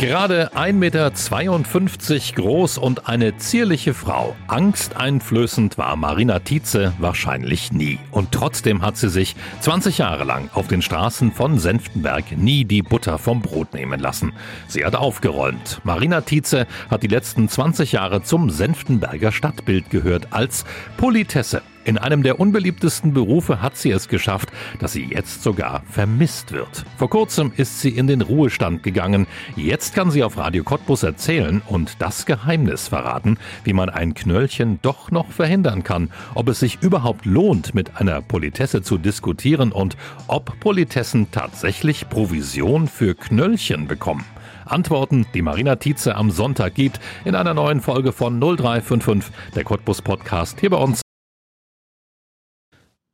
Gerade 1,52 Meter groß und eine zierliche Frau. Angsteinflößend war Marina Tietze wahrscheinlich nie. Und trotzdem hat sie sich 20 Jahre lang auf den Straßen von Senftenberg nie die Butter vom Brot nehmen lassen. Sie hat aufgeräumt. Marina Tietze hat die letzten 20 Jahre zum Senftenberger Stadtbild gehört als Politesse. In einem der unbeliebtesten Berufe hat sie es geschafft, dass sie jetzt sogar vermisst wird. Vor kurzem ist sie in den Ruhestand gegangen. Jetzt kann sie auf Radio Cottbus erzählen und das Geheimnis verraten, wie man ein Knöllchen doch noch verhindern kann, ob es sich überhaupt lohnt, mit einer Politesse zu diskutieren und ob Politessen tatsächlich Provision für Knöllchen bekommen. Antworten, die Marina Tietze am Sonntag gibt, in einer neuen Folge von 0355, der Cottbus Podcast, hier bei uns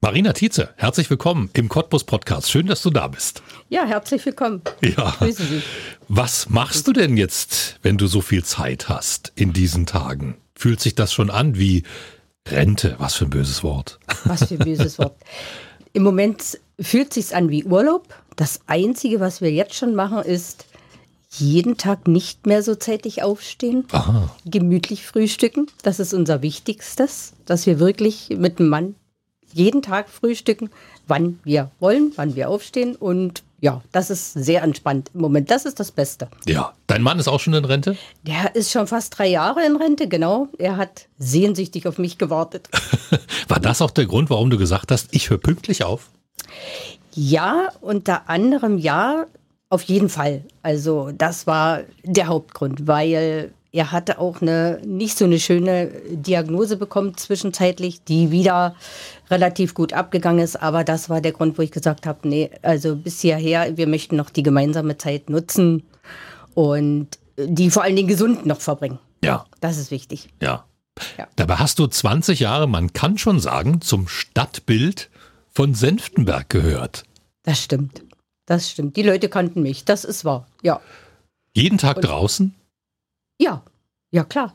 Marina Tietze, herzlich willkommen im Cottbus Podcast. Schön, dass du da bist. Ja, herzlich willkommen. Ja. Grüße Sie. Was machst du denn jetzt, wenn du so viel Zeit hast in diesen Tagen? Fühlt sich das schon an wie Rente? Was für ein böses Wort. Was für ein böses Wort. Im Moment fühlt sich's an wie Urlaub. Das einzige, was wir jetzt schon machen, ist jeden Tag nicht mehr so zeitig aufstehen, Aha. gemütlich frühstücken. Das ist unser Wichtigstes, dass wir wirklich mit dem Mann jeden Tag frühstücken, wann wir wollen, wann wir aufstehen und ja, das ist sehr entspannt im Moment. Das ist das Beste. Ja, dein Mann ist auch schon in Rente? Der ist schon fast drei Jahre in Rente, genau. Er hat sehnsüchtig auf mich gewartet. War das auch der Grund, warum du gesagt hast, ich höre pünktlich auf? Ja, unter anderem ja, auf jeden Fall. Also das war der Hauptgrund, weil er hatte auch eine nicht so eine schöne Diagnose bekommen zwischenzeitlich, die wieder relativ gut abgegangen ist. Aber das war der Grund, wo ich gesagt habe, nee, also bis hierher, wir möchten noch die gemeinsame Zeit nutzen und die vor allen Dingen gesund noch verbringen. Ja. Das ist wichtig. Ja. ja. Dabei hast du 20 Jahre, man kann schon sagen, zum Stadtbild von Senftenberg gehört. Das stimmt. Das stimmt. Die Leute kannten mich. Das ist wahr. Ja. Jeden Tag und draußen? Ja, ja klar.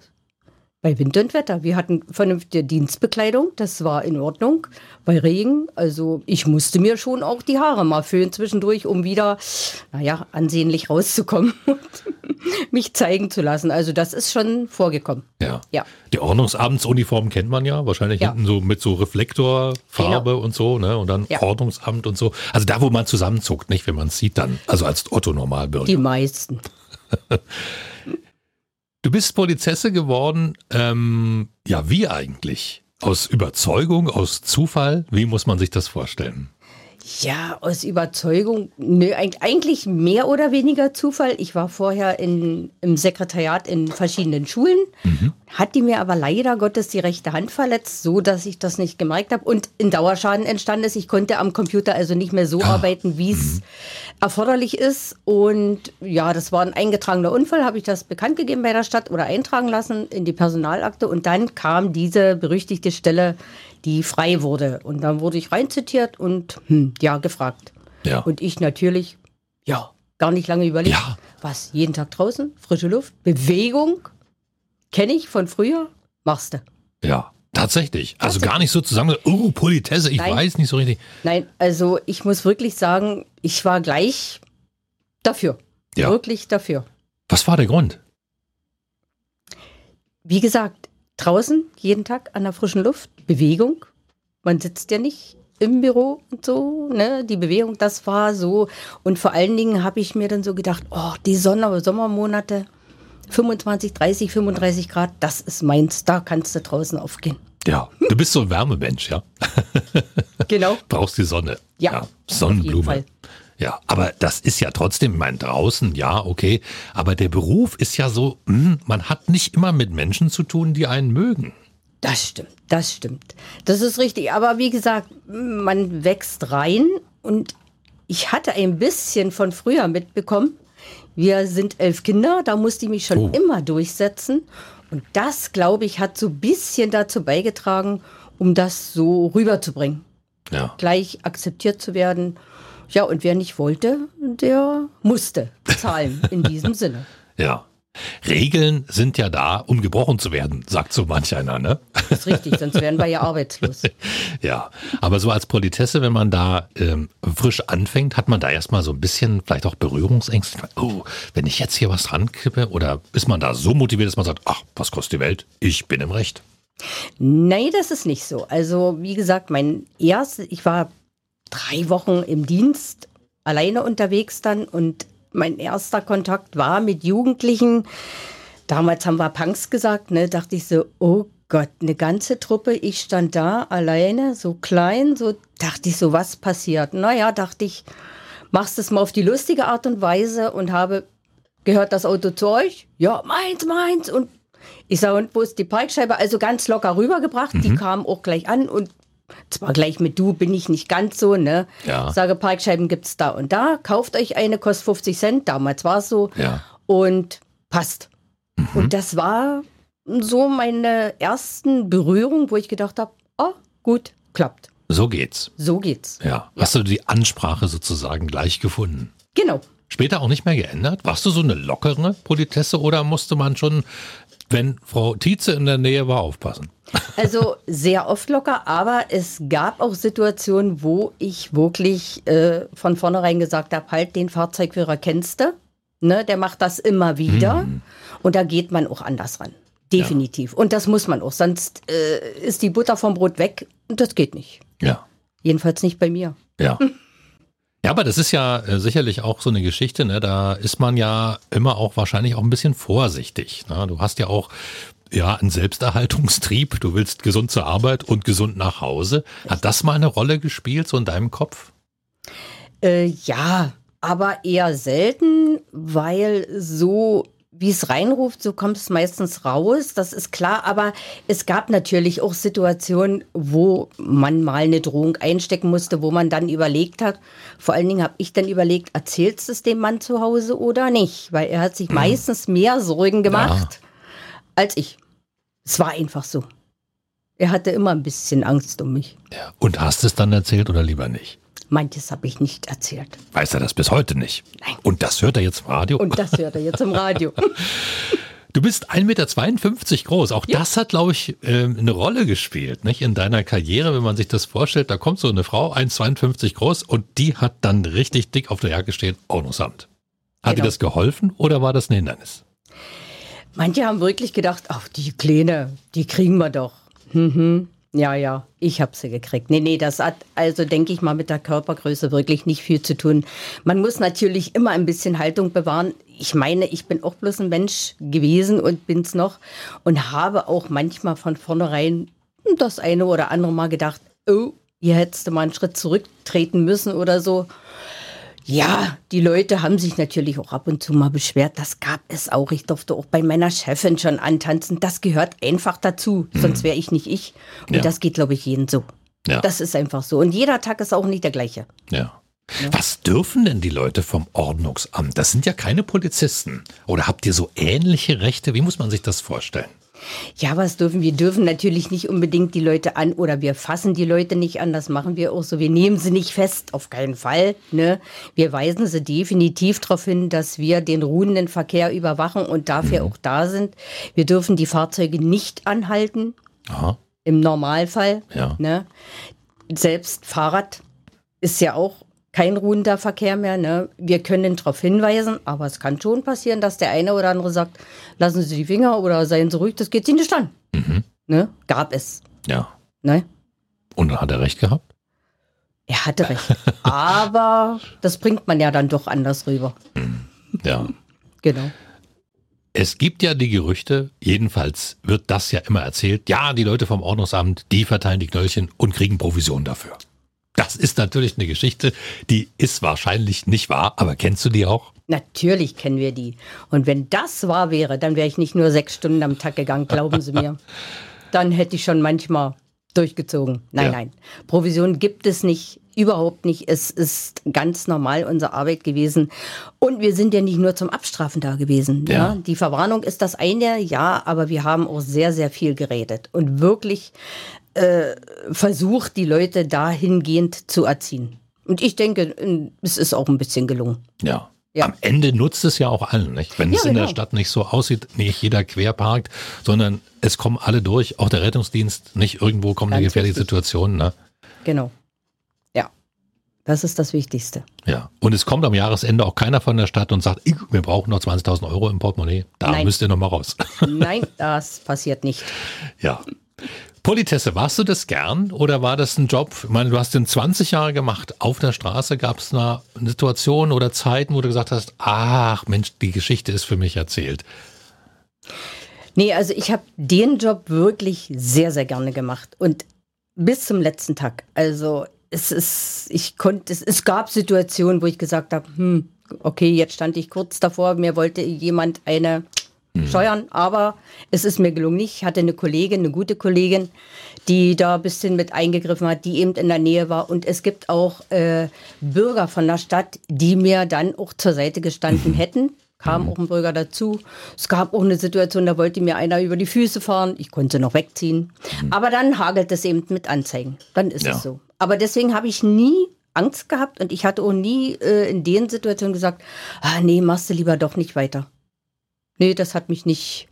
Bei Wind und Wetter. Wir hatten vernünftige Dienstbekleidung, das war in Ordnung. Bei Regen, also ich musste mir schon auch die Haare mal föhnen zwischendurch, um wieder, naja, ansehnlich rauszukommen und mich zeigen zu lassen. Also das ist schon vorgekommen. Ja. ja. Die Ordnungsamtsuniform kennt man ja, wahrscheinlich ja. hinten so mit so Reflektorfarbe genau. und so, ne? Und dann ja. Ordnungsamt und so. Also da, wo man zusammenzuckt, nicht, wenn man es sieht dann. Also als Otto Normalbürger. Die meisten. Du bist Polizesse geworden, ähm, ja, wie eigentlich? Aus Überzeugung, aus Zufall? Wie muss man sich das vorstellen? Ja, aus Überzeugung, nö, eigentlich mehr oder weniger Zufall. Ich war vorher in, im Sekretariat in verschiedenen Schulen, mhm. hat die mir aber leider Gottes die rechte Hand verletzt, so dass ich das nicht gemerkt habe und in Dauerschaden entstanden ist. Ich konnte am Computer also nicht mehr so ah. arbeiten, wie es mhm. erforderlich ist. Und ja, das war ein eingetragener Unfall, habe ich das bekannt gegeben bei der Stadt oder eintragen lassen in die Personalakte. Und dann kam diese berüchtigte Stelle die frei wurde. Und dann wurde ich reinzitiert und hm, ja, gefragt. Ja. Und ich natürlich, ja, gar nicht lange überlegt. Ja. Was, jeden Tag draußen, frische Luft, Bewegung, kenne ich von früher, machst du. Ja, tatsächlich. Also gar nicht so zusammen, oh, Politesse, ich Nein. weiß nicht so richtig. Nein, also ich muss wirklich sagen, ich war gleich dafür. Ja. Wirklich dafür. Was war der Grund? Wie gesagt, draußen jeden Tag an der frischen Luft, Bewegung. Man sitzt ja nicht im Büro und so, ne? Die Bewegung, das war so. Und vor allen Dingen habe ich mir dann so gedacht, oh, die Sonne, Sommermonate, 25, 30, 35 Grad, das ist meins, da kannst du draußen aufgehen. Ja, du bist so ein Wärmemensch, ja. genau. Brauchst die Sonne. Ja. ja Sonnenblume. Ja, aber das ist ja trotzdem, mein draußen, ja, okay. Aber der Beruf ist ja so, mh, hm, man hat nicht immer mit Menschen zu tun, die einen mögen. Das stimmt, das stimmt. Das ist richtig. Aber wie gesagt, man wächst rein und ich hatte ein bisschen von früher mitbekommen. Wir sind elf Kinder, da musste ich mich schon oh. immer durchsetzen. Und das, glaube ich, hat so ein bisschen dazu beigetragen, um das so rüberzubringen. Ja. Gleich akzeptiert zu werden ja, und wer nicht wollte, der musste zahlen in diesem Sinne. Ja. Regeln sind ja da, um gebrochen zu werden, sagt so manch einer, ne? Das ist richtig, sonst wären wir ja arbeitslos. ja, aber so als Politesse, wenn man da ähm, frisch anfängt, hat man da erstmal so ein bisschen vielleicht auch Berührungsängste. Oh, wenn ich jetzt hier was dran kippe oder ist man da so motiviert, dass man sagt, ach, was kostet die Welt? Ich bin im Recht. Nein, das ist nicht so. Also, wie gesagt, mein erstes, ich war drei Wochen im Dienst, alleine unterwegs dann und mein erster Kontakt war mit Jugendlichen. Damals haben wir Punks gesagt, ne? Dachte ich so, oh Gott, eine ganze Truppe. Ich stand da alleine, so klein, so dachte ich so, was passiert? Naja, dachte ich, machst es mal auf die lustige Art und Weise und habe gehört das Auto zu euch? Ja, meins, meins. Und ich sage, und wo ist die Parkscheibe? Also ganz locker rübergebracht. Mhm. Die kamen auch gleich an und zwar gleich mit du bin ich nicht ganz so, ne? Ja. Sage, Parkscheiben gibt es da und da. Kauft euch eine, kostet 50 Cent. Damals war es so. Ja. Und passt. Mhm. Und das war so meine ersten Berührungen, wo ich gedacht habe, oh, gut, klappt. So geht's. So geht's. Ja. Hast du die Ansprache sozusagen gleich gefunden? Genau. Später auch nicht mehr geändert? Warst du so eine lockere Politesse oder musste man schon, wenn Frau Tietze in der Nähe war, aufpassen? Also sehr oft locker, aber es gab auch Situationen, wo ich wirklich äh, von vornherein gesagt habe, halt den Fahrzeugführer kennst du, ne, der macht das immer wieder hm. und da geht man auch anders ran. Definitiv. Ja. Und das muss man auch, sonst äh, ist die Butter vom Brot weg und das geht nicht. Ja. Jedenfalls nicht bei mir. Ja. Ja, aber das ist ja äh, sicherlich auch so eine Geschichte, ne? Da ist man ja immer auch wahrscheinlich auch ein bisschen vorsichtig. Ne? Du hast ja auch ja, ein Selbsterhaltungstrieb. Du willst gesund zur Arbeit und gesund nach Hause. Hat das mal eine Rolle gespielt, so in deinem Kopf? Äh, ja, aber eher selten, weil so wie es reinruft, so kommt es meistens raus. Das ist klar. Aber es gab natürlich auch Situationen, wo man mal eine Drohung einstecken musste, wo man dann überlegt hat. Vor allen Dingen habe ich dann überlegt, erzählst du es dem Mann zu Hause oder nicht? Weil er hat sich meistens mehr Sorgen gemacht ja. als ich. Es war einfach so. Er hatte immer ein bisschen Angst um mich. Ja. Und hast es dann erzählt oder lieber nicht? Manches habe ich nicht erzählt. Weiß er das bis heute nicht? Nein. Und das hört er jetzt im Radio? Und das hört er jetzt im Radio. Du bist 1,52 Meter groß. Auch ja. das hat, glaube ich, ähm, eine Rolle gespielt, nicht? In deiner Karriere, wenn man sich das vorstellt, da kommt so eine Frau, 1,52 groß, und die hat dann richtig dick auf der Jacke stehen, Ordnungsamt. Hat genau. dir das geholfen oder war das ein Hindernis? Manche haben wirklich gedacht, ach, die Kleine, die kriegen wir doch. Mhm. Ja, ja, ich habe sie gekriegt. Nee, nee, das hat also, denke ich mal, mit der Körpergröße wirklich nicht viel zu tun. Man muss natürlich immer ein bisschen Haltung bewahren. Ich meine, ich bin auch bloß ein Mensch gewesen und bin's noch und habe auch manchmal von vornherein das eine oder andere Mal gedacht, oh, hier hättest du mal einen Schritt zurücktreten müssen oder so. Ja, die Leute haben sich natürlich auch ab und zu mal beschwert. Das gab es auch. Ich durfte auch bei meiner Chefin schon antanzen. Das gehört einfach dazu. Mhm. Sonst wäre ich nicht ich. Und ja. das geht, glaube ich, jeden so. Ja. Das ist einfach so. Und jeder Tag ist auch nicht der gleiche. Ja. Ja. Was dürfen denn die Leute vom Ordnungsamt? Das sind ja keine Polizisten. Oder habt ihr so ähnliche Rechte? Wie muss man sich das vorstellen? Ja, was dürfen wir? dürfen natürlich nicht unbedingt die Leute an oder wir fassen die Leute nicht an. Das machen wir auch so. Wir nehmen sie nicht fest, auf keinen Fall. Ne? Wir weisen sie definitiv darauf hin, dass wir den ruhenden Verkehr überwachen und dafür mhm. auch da sind. Wir dürfen die Fahrzeuge nicht anhalten. Aha. Im Normalfall. Ja. Ne? Selbst Fahrrad ist ja auch kein ruhender Verkehr mehr. Ne? Wir können darauf hinweisen, aber es kann schon passieren, dass der eine oder andere sagt, lassen Sie die Finger oder seien Sie ruhig, das geht Sie nicht an. Mhm. Ne? Gab es. Ja. Ne? Und dann hat er recht gehabt? Er hatte recht. aber das bringt man ja dann doch anders rüber. Mhm. Ja. genau. Es gibt ja die Gerüchte, jedenfalls wird das ja immer erzählt, ja, die Leute vom Ordnungsamt, die verteilen die Knöllchen und kriegen Provision dafür. Das ist natürlich eine Geschichte, die ist wahrscheinlich nicht wahr, aber kennst du die auch? Natürlich kennen wir die. Und wenn das wahr wäre, dann wäre ich nicht nur sechs Stunden am Tag gegangen, glauben Sie mir. Dann hätte ich schon manchmal durchgezogen. Nein, ja. nein. Provision gibt es nicht, überhaupt nicht. Es ist ganz normal unsere Arbeit gewesen. Und wir sind ja nicht nur zum Abstrafen da gewesen. Ja. ja. Die Verwarnung ist das eine, ja, aber wir haben auch sehr, sehr viel geredet und wirklich äh, versucht, die Leute dahingehend zu erziehen. Und ich denke, es ist auch ein bisschen gelungen. Ja. Ja. Am Ende nutzt es ja auch allen, nicht? Wenn Ja, es in der genau. Stadt nicht so aussieht, nicht jeder querparkt, sondern es kommen alle durch, auch der Rettungsdienst, nicht irgendwo kommt eine Ganz gefährliche wichtig. Situation, ne? Genau. Ja. Das ist das Wichtigste. Ja. Und es kommt am Jahresende auch keiner von der Stadt und sagt, "Ich, wir brauchen noch 20.000 Euro im Portemonnaie. Da Nein. müsst ihr noch mal raus. Nein, das passiert nicht. ja. Politesse, warst du das gern oder war das ein Job? Ich meine, du hast den 20 Jahre gemacht. Auf der Straße gab es eine Situation oder Zeiten, wo du gesagt hast, ach Mensch, die Geschichte ist für mich erzählt. Nee, also ich habe den Job wirklich sehr, sehr gerne gemacht. Und bis zum letzten Tag. Also es ist, ich konnte, es, es gab Situationen, wo ich gesagt habe, hm, okay, jetzt stand ich kurz davor, mir wollte jemand eine steuern, aber es ist mir gelungen. Ich hatte eine Kollegin, eine gute Kollegin, die da ein bisschen mit eingegriffen hat, die eben in der Nähe war. Und es gibt auch äh, Bürger von der Stadt, die mir dann auch zur Seite gestanden hätten. Kam auch ein Bürger dazu. Es gab auch eine Situation, da wollte mir einer über die Füße fahren. Ich konnte noch wegziehen. Aber dann hagelt es eben mit Anzeigen. Dann ist Ja. es so. Aber deswegen habe ich nie Angst gehabt und ich hatte auch nie äh, in den Situationen gesagt, ah, nee, machst du lieber doch nicht weiter. Nee, das hat mich nicht,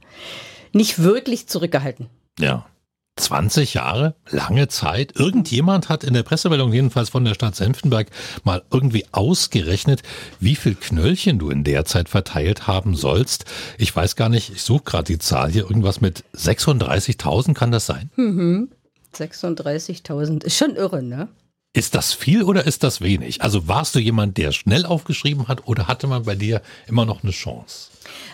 nicht wirklich zurückgehalten. Ja. 20 Jahre, lange Zeit. Irgendjemand hat in der Pressemeldung, jedenfalls von der Stadt Senftenberg, mal irgendwie ausgerechnet, wie viel Knöllchen du in der Zeit verteilt haben sollst. Ich weiß gar nicht, ich suche gerade die Zahl hier, irgendwas mit 36.000 kann das sein? 36.000 ist schon irre, ne? Ist das viel oder ist das wenig? Also warst du jemand, der schnell aufgeschrieben hat oder hatte man bei dir immer noch eine Chance?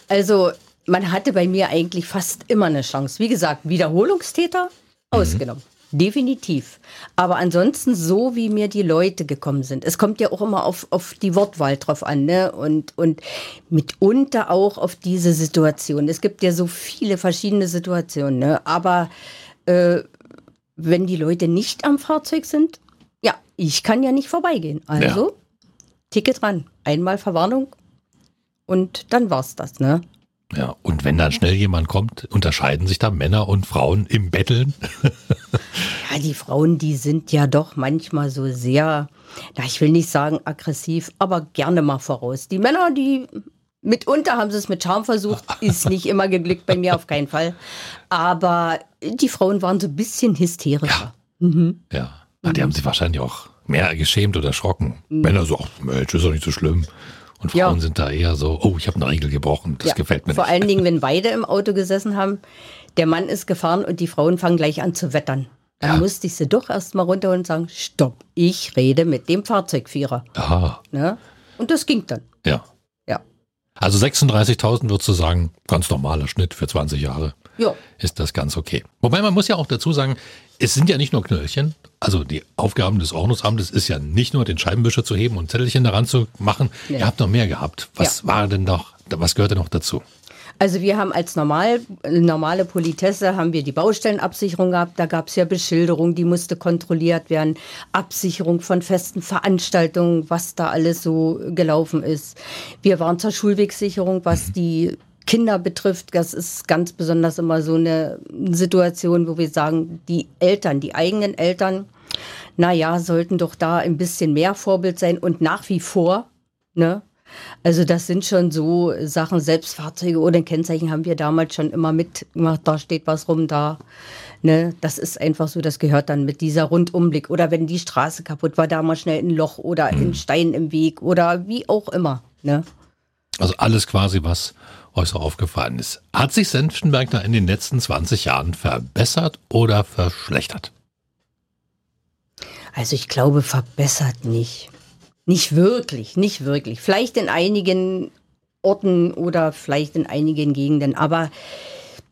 Also, man hatte bei mir eigentlich fast immer eine Chance. Wie gesagt, Wiederholungstäter ausgenommen. Definitiv. Aber ansonsten so, wie mir die Leute gekommen sind. Es kommt ja auch immer auf, auf die Wortwahl drauf an, ne? Und, und mitunter auch auf diese Situation. Es gibt ja so viele verschiedene Situationen, ne? Aber äh, wenn die Leute nicht am Fahrzeug sind, ja, ich kann ja nicht vorbeigehen. Also, Ticket ran. Einmal Verwarnung und dann war's das, ne? Ja, und wenn dann schnell jemand kommt, unterscheiden sich da Männer und Frauen im Betteln? Ja, die Frauen, die sind ja doch manchmal so sehr, na, ich will nicht sagen aggressiv, aber gerne mal voraus. Die Männer, die mitunter haben sie es mit Charme versucht, ist nicht immer geglückt bei mir auf keinen Fall. Aber die Frauen waren so ein bisschen hysterischer. Ja, Na, die haben sich wahrscheinlich auch mehr geschämt oder erschrocken. Männer so, ach Mensch, ist doch nicht so schlimm. Und Mhm. Ja. Frauen sind da eher so, oh, ich habe eine Regel gebrochen, das Ja, gefällt mir Vor nicht. allen Dingen, wenn beide im Auto gesessen haben, der Mann ist gefahren und die Frauen fangen gleich an zu wettern. Dann Ja. musste ich sie doch erst mal runterholen und sagen, stopp, ich rede mit dem Fahrzeugführer. Aha, Ne? Und das ging dann. ja. Ja. Also 36.000 würdest du sagen, ganz normaler Schnitt für 20 Jahre. Ja. Ist das ganz okay. Wobei man muss ja auch dazu sagen, es sind ja nicht nur Knöllchen. Also die Aufgaben des Ordnungsamtes ist ja nicht nur den Scheibenwischer zu heben und Zettelchen daran zu machen. Nee. Ihr habt noch mehr gehabt. Was war denn noch, was gehörte noch dazu? Also wir haben als normal, normale Politesse haben wir die Baustellenabsicherung gehabt. Da gab es ja Beschilderung, die musste kontrolliert werden. Absicherung von festen Veranstaltungen, was da alles so gelaufen ist. Wir waren zur Schulwegsicherung, was die Kinder betrifft. Das ist ganz besonders immer so eine Situation, wo wir sagen, die Eltern, die eigenen Eltern, naja, sollten doch da ein bisschen mehr Vorbild sein und nach wie vor, ne? Also das sind schon so Sachen, Selbstfahrzeuge oder ein Kennzeichen haben wir damals schon immer mitgemacht, da steht was rum, da. Ne, das ist einfach so, das gehört dann mit dieser Rundumblick. Oder wenn die Straße kaputt war, da mal schnell ein Loch oder ein Stein im Weg oder wie auch immer. Ne? Also alles quasi, was so aufgefallen ist. Hat sich Senftenberg da in den letzten 20 Jahren verbessert oder verschlechtert? Also ich glaube, verbessert nicht. Nicht wirklich, nicht wirklich. Vielleicht in einigen Orten oder vielleicht in einigen Gegenden, aber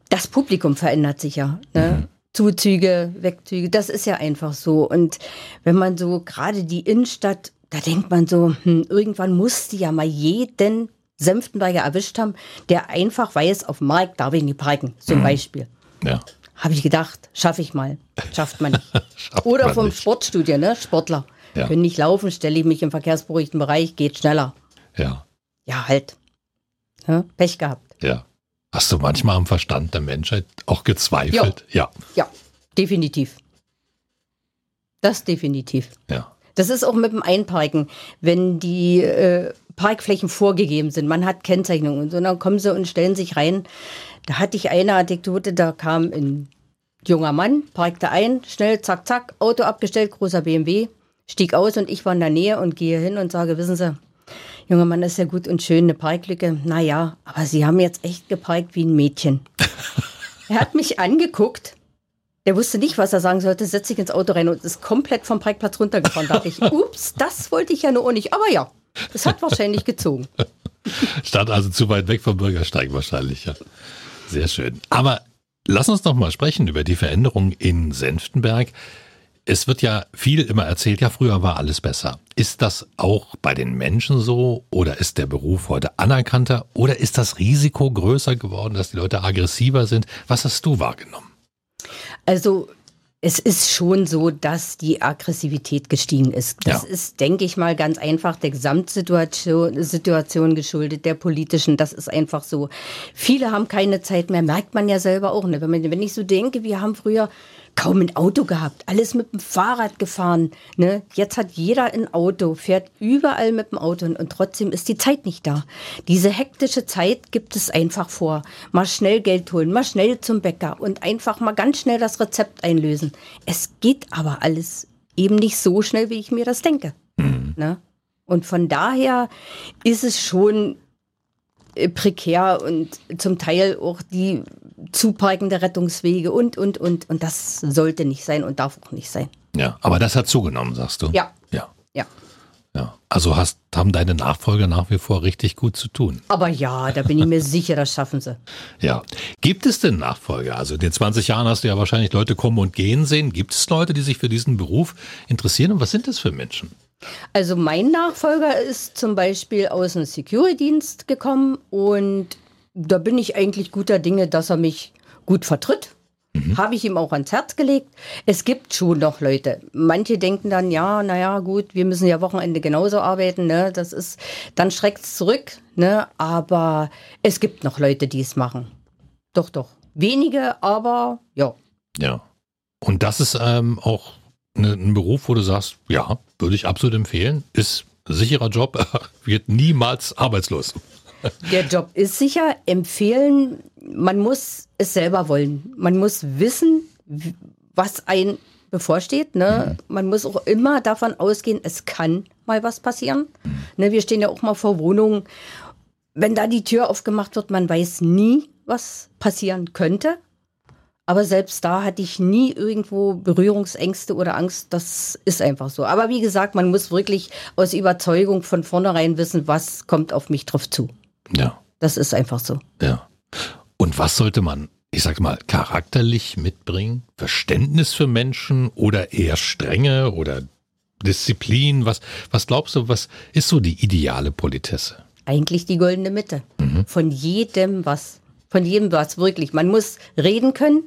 das Publikum verändert sich ja. Ne? Zuzüge, Wegzüge, das ist ja einfach so. Und wenn man so gerade die Innenstadt, da denkt man so, hm, irgendwann musste ja mal jeden Senftenberger erwischt haben, der einfach weiß, auf dem Markt darf ich nicht parken, zum Beispiel. Ja. Habe ich gedacht, schaffe ich mal. Schafft man nicht. Schafft Oder man vom nicht. Sportstudio, ne? Sportler. Ja. Können nicht laufen, stelle ich mich im verkehrsberuhigten Bereich, geht schneller. Ja. Ja, halt. Ja, Pech gehabt. Ja. Hast du manchmal am Verstand der Menschheit auch gezweifelt? Ja. Ja, definitiv. Das definitiv. Ja. Das ist auch mit dem Einparken. Wenn die äh, Parkflächen vorgegeben sind. Man hat Kennzeichnungen und so. Und dann kommen sie und stellen sich rein. Da hatte ich eine Anekdote, da kam ein junger Mann, parkte ein, schnell, zack, zack, Auto abgestellt, großer BMW, stieg aus und ich war in der Nähe und gehe hin und sage, wissen Sie, junger Mann, das ist ja gut und schön, eine Parklücke. Naja, aber Sie haben jetzt echt geparkt wie ein Mädchen. er hat mich angeguckt. Der wusste nicht, was er sagen sollte, setzt sich ins Auto rein und ist komplett vom Parkplatz runtergefahren. Da dachte ich, ups, das wollte ich ja nur nicht. Aber ja, es hat wahrscheinlich gezogen. Stand also zu weit weg vom Bürgersteig wahrscheinlich, ja. Sehr schön. Aber lass uns noch mal sprechen über die Veränderung in Senftenberg. Es wird ja viel immer erzählt, ja, früher war alles besser. Ist das auch bei den Menschen so oder ist der Beruf heute anerkannter oder ist das Risiko größer geworden, dass die Leute aggressiver sind? Was hast du wahrgenommen? Also es ist schon so, dass die Aggressivität gestiegen ist. Das ja. ist, denke ich mal, ganz einfach der Gesamtsituation Situation geschuldet, der politischen. Das ist einfach so. Viele haben keine Zeit mehr, merkt man ja selber auch. Ne? Wenn, man, wenn ich so denke, wir haben früher kaum ein Auto gehabt, alles mit dem Fahrrad gefahren. Ne? Jetzt hat jeder ein Auto, fährt überall mit dem Auto und, und trotzdem ist die Zeit nicht da. Diese hektische Zeit gibt es einfach vor. Mal schnell Geld holen, mal schnell zum Bäcker und einfach mal ganz schnell das Rezept einlösen. Es geht aber alles eben nicht so schnell, wie ich mir das denke. Mhm. Ne? Und von daher ist es schon äh, prekär und zum Teil auch die Zuparken der Rettungswege und, und, und. Und das sollte nicht sein und darf auch nicht sein. Ja, aber das hat zugenommen, sagst du? Ja. Ja. Ja. Ja, also hast, haben deine Nachfolger nach wie vor richtig gut zu tun. Aber ja, da bin ich mir sicher, das schaffen sie. Ja. Gibt es denn Nachfolger? Also in den 20 Jahren hast du ja wahrscheinlich Leute kommen und gehen sehen. Gibt es Leute, die sich für diesen Beruf interessieren? Und was sind das für Menschen? Also mein Nachfolger ist zum Beispiel aus dem Security-Dienst gekommen und da bin ich eigentlich guter Dinge, dass er mich gut vertritt. Mhm. Habe ich ihm auch ans Herz gelegt. Es gibt schon noch Leute. Manche denken dann, ja, naja, gut, wir müssen ja Wochenende genauso arbeiten, ne? Das ist, dann schreckt es zurück, ne? Aber es gibt noch Leute, die es machen. Doch, doch. Wenige, aber ja. Ja. Und das ist ähm, auch ne, ein Beruf, wo du sagst, ja, würde ich absolut empfehlen. Ist sicherer Job, wird niemals arbeitslos. Der Job ist sicher. Empfehlen, man muss es selber wollen. Man muss wissen, was ein bevorsteht. Ne? Mhm. Man muss auch immer davon ausgehen, es kann mal was passieren. Mhm. Ne, wir stehen ja auch mal vor Wohnungen. Wenn da die Tür aufgemacht wird, man weiß nie, was passieren könnte. Aber selbst da hatte ich nie irgendwo Berührungsängste oder Angst. Das ist einfach so. Aber wie gesagt, man muss wirklich aus Überzeugung von vornherein wissen, was kommt auf mich drauf zu. Ja. Das ist einfach so. Ja. Und was sollte man, ich sag mal, charakterlich mitbringen? Verständnis für Menschen oder eher Strenge oder Disziplin? Was, was glaubst du, was ist so die ideale Politesse? Eigentlich die goldene Mitte. Mhm. Von jedem was. Von jedem was, wirklich. Man muss reden können.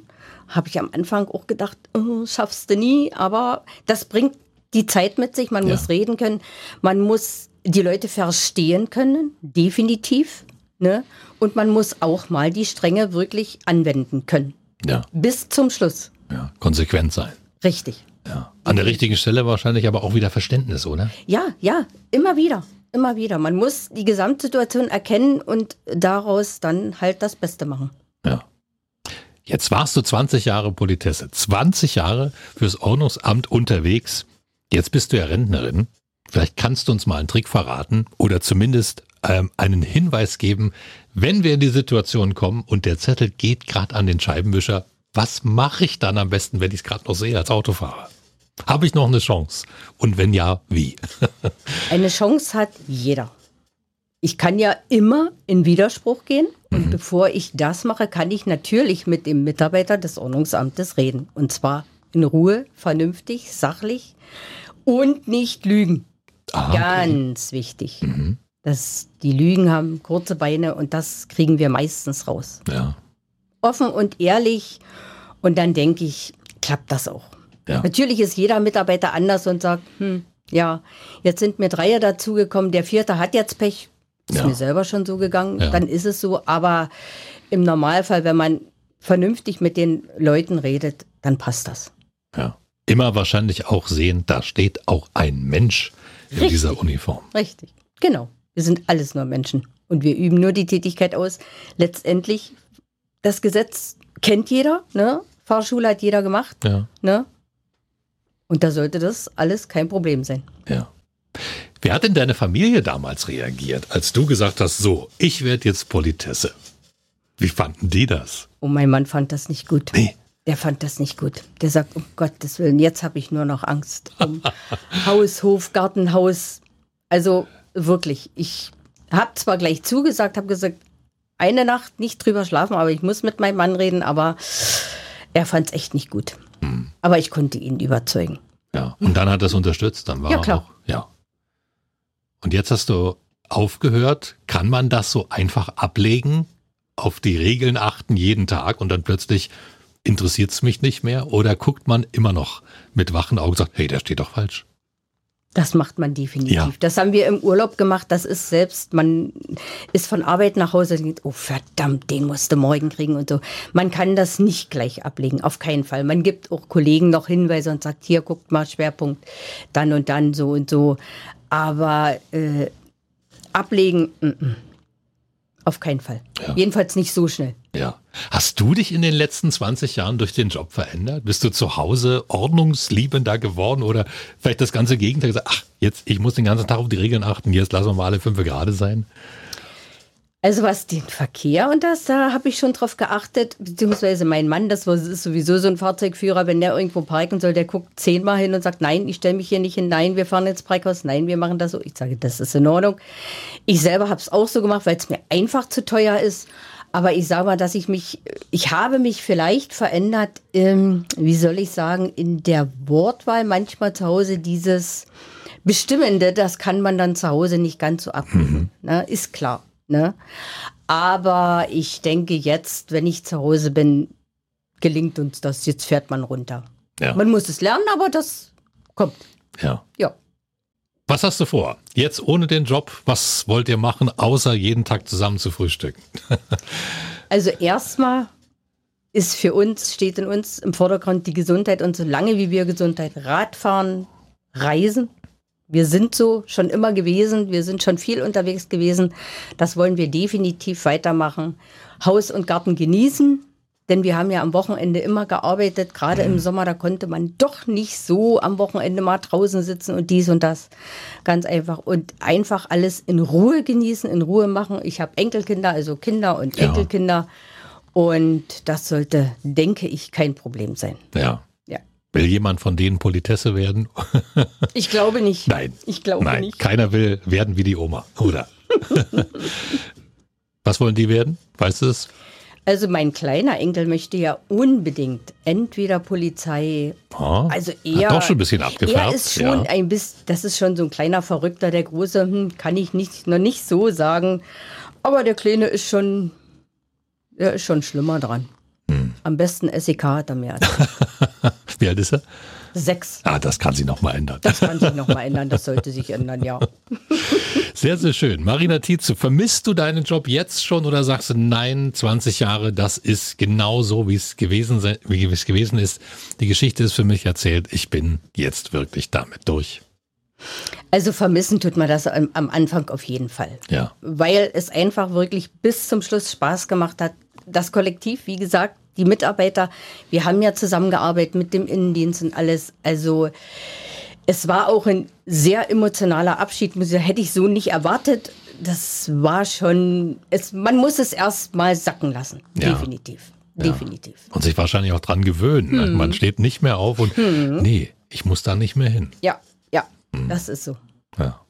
Habe ich am Anfang auch gedacht, oh, schaffst du nie. Aber das bringt die Zeit mit sich. Man ja. muss reden können. Man muss die Leute verstehen können, definitiv. Ne? Und man muss auch mal die Strenge wirklich anwenden können. Ja. Bis zum Schluss. Ja, konsequent sein. Richtig. Ja. An der richtigen Stelle wahrscheinlich aber auch wieder Verständnis, oder? Ja, ja, immer wieder. Immer wieder. Man muss die Gesamtsituation erkennen und daraus dann halt das Beste machen. Ja. Jetzt warst du 20 Jahre Politesse, 20 Jahre fürs Ordnungsamt unterwegs. Jetzt bist du ja Rentnerin. Vielleicht kannst du uns mal einen Trick verraten oder zumindest ähm, einen Hinweis geben, wenn wir in die Situation kommen und der Zettel geht gerade an den Scheibenwischer, was mache ich dann am besten, wenn ich es gerade noch sehe als Autofahrer? Habe ich noch eine Chance? Und wenn ja, wie? eine Chance hat jeder. Ich kann ja immer in Widerspruch gehen und mhm. bevor ich das mache, kann ich natürlich mit dem Mitarbeiter des Ordnungsamtes reden. Und zwar in Ruhe, vernünftig, sachlich und nicht lügen. Ah, Ganz okay. wichtig. Mhm. Das, die Lügen haben kurze Beine und das kriegen wir meistens raus. Ja. Offen und ehrlich. Und dann denke ich, klappt das auch. Ja. Natürlich ist jeder Mitarbeiter anders und sagt, hm, ja, jetzt sind mir Dreier dazugekommen, der vierte hat jetzt Pech. Ist ja. mir selber schon so gegangen, ja. dann ist es so. Aber im Normalfall, wenn man vernünftig mit den Leuten redet, dann passt das. Ja. Immer wahrscheinlich auch sehen, da steht auch ein Mensch in Richtig. dieser Uniform. Richtig, genau. Wir sind alles nur Menschen. Und wir üben nur die Tätigkeit aus. Letztendlich, das Gesetz kennt jeder, ne? Fahrschule hat jeder gemacht. Ja. Ne? Und da sollte das alles kein Problem sein. Ja. Wie hat denn deine Familie damals reagiert, als du gesagt hast, so, ich werde jetzt Politesse? Wie fanden die das? Und mein Mann fand das nicht gut. Nee. Der fand das nicht gut. Der sagt, um Gottes Willen, jetzt habe ich nur noch Angst. Um Haus, Hof, Gartenhaus. Also wirklich, ich habe zwar gleich zugesagt, habe gesagt, eine Nacht nicht drüber schlafen, aber ich muss mit meinem Mann reden, aber er fand es echt nicht gut. Hm. Aber ich konnte ihn überzeugen. Ja. Und dann hat er es unterstützt, dann war Ja, er klar. auch. Ja. Und jetzt hast du aufgehört. Kann man das so einfach ablegen? Auf die Regeln achten jeden Tag und dann plötzlich interessiert es mich nicht mehr? Oder guckt man immer noch mit wachen Augen und sagt, hey, der steht doch falsch? Das macht man definitiv. Ja. Das haben wir im Urlaub gemacht. Das ist selbst, man ist von Arbeit nach Hause und denkt, oh verdammt, den musste morgen kriegen und so. Man kann das nicht gleich ablegen, auf keinen Fall. Man gibt auch Kollegen noch Hinweise und sagt, hier guckt mal Schwerpunkt, dann und dann so und so. Aber äh, ablegen, mm, mm. Auf keinen Fall. Ja. Jedenfalls nicht so schnell. Ja. Hast du dich in den letzten 20 Jahren durch den Job verändert? Bist du zu Hause ordnungsliebender geworden oder vielleicht das ganze Gegenteil gesagt, ach, jetzt, ich muss den ganzen Tag auf die Regeln achten, jetzt lassen wir mal alle fünf gerade sein? Also was den Verkehr und das, da habe ich schon drauf geachtet, beziehungsweise mein Mann, das war- ist sowieso so ein Fahrzeugführer, wenn der irgendwo parken soll, der guckt zehnmal hin und sagt, nein, ich stelle mich hier nicht hin, nein, wir fahren ins Parkhaus, nein, wir machen das so. Ich sage, das ist in Ordnung. Ich selber habe es auch so gemacht, weil es mir einfach zu teuer ist. Aber ich sage mal, dass ich mich, ich habe mich vielleicht verändert, ähm, wie soll ich sagen, in der Wortwahl manchmal zu Hause dieses Bestimmende, das kann man dann zu Hause nicht ganz so abnehmen. Ne? Ist klar. Ne? Aber ich denke jetzt, wenn ich zu Hause bin, gelingt uns das. Jetzt fährt man runter. Ja. Man muss es lernen, aber das kommt. Ja. Ja. Was hast du vor? Jetzt ohne den Job, was wollt ihr machen, außer jeden Tag zusammen zu frühstücken? Also erstmal ist für uns, steht in uns im Vordergrund die Gesundheit und solange wie wir Gesundheit Radfahren, Reisen, wir sind so schon immer gewesen, wir sind schon viel unterwegs gewesen, das wollen wir definitiv weitermachen. Haus und Garten genießen, denn wir haben ja am Wochenende immer gearbeitet, gerade im Sommer, da konnte man doch nicht so am Wochenende mal draußen sitzen und dies und das. Ganz einfach. Und einfach alles in Ruhe genießen, in Ruhe machen. Ich habe Enkelkinder, also Kinder und Ja. Enkelkinder. Und das sollte, denke ich, kein Problem sein. Ja. Will jemand von denen Politesse werden? Ich glaube nicht. Nein. Ich glaube Nein, nicht. keiner will werden wie die Oma, oder? was wollen die werden? Weißt du es? Also mein kleiner Enkel möchte ja unbedingt entweder Polizei, Ah, also. Hat doch schon ein bisschen abgefärbt. Er ist schon ja. ein bisschen, das ist schon so ein kleiner Verrückter, der Große, hm, kann ich nicht, noch nicht so sagen. Aber der Kleine ist schon, der ist schon schlimmer dran. Hm. Am besten SEK hat er mehr als Wie alt ist er? sechs. Ah, das kann sich noch mal ändern. Das kann sich noch mal ändern, das sollte sich ändern, ja. Sehr, sehr schön. Marina Tietze, vermisst du deinen Job jetzt schon oder sagst du, nein, 20 Jahre, das ist genau so, wie es gewesen, wie es gewesen ist. Die Geschichte ist für mich erzählt. Ich bin jetzt wirklich damit durch. Also vermissen tut man das am, am Anfang auf jeden Fall. Ja. weil es einfach wirklich bis zum Schluss Spaß gemacht hat. Das Kollektiv, wie gesagt, die Mitarbeiter, wir haben ja zusammengearbeitet mit dem Innendienst und alles. Also es war auch ein sehr emotionaler Abschied, hätte ich so nicht erwartet. Das war schon, es, man muss es erst mal sacken lassen. Ja. Definitiv. Definitiv. Und sich wahrscheinlich auch dran gewöhnen. Hm. Man steht nicht mehr auf und nee, ich muss da nicht mehr hin. Ja, ja, Hm. das ist so. Ja.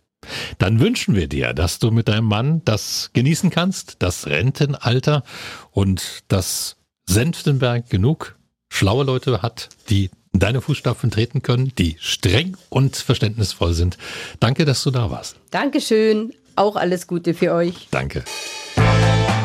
Dann wünschen wir dir, dass du mit deinem Mann das genießen kannst, das Rentenalter und dass Senftenberg genug schlaue Leute hat, die in deine Fußstapfen treten können, die streng und verständnisvoll sind. Danke, dass du da warst. Dankeschön. Auch alles Gute für euch. Danke.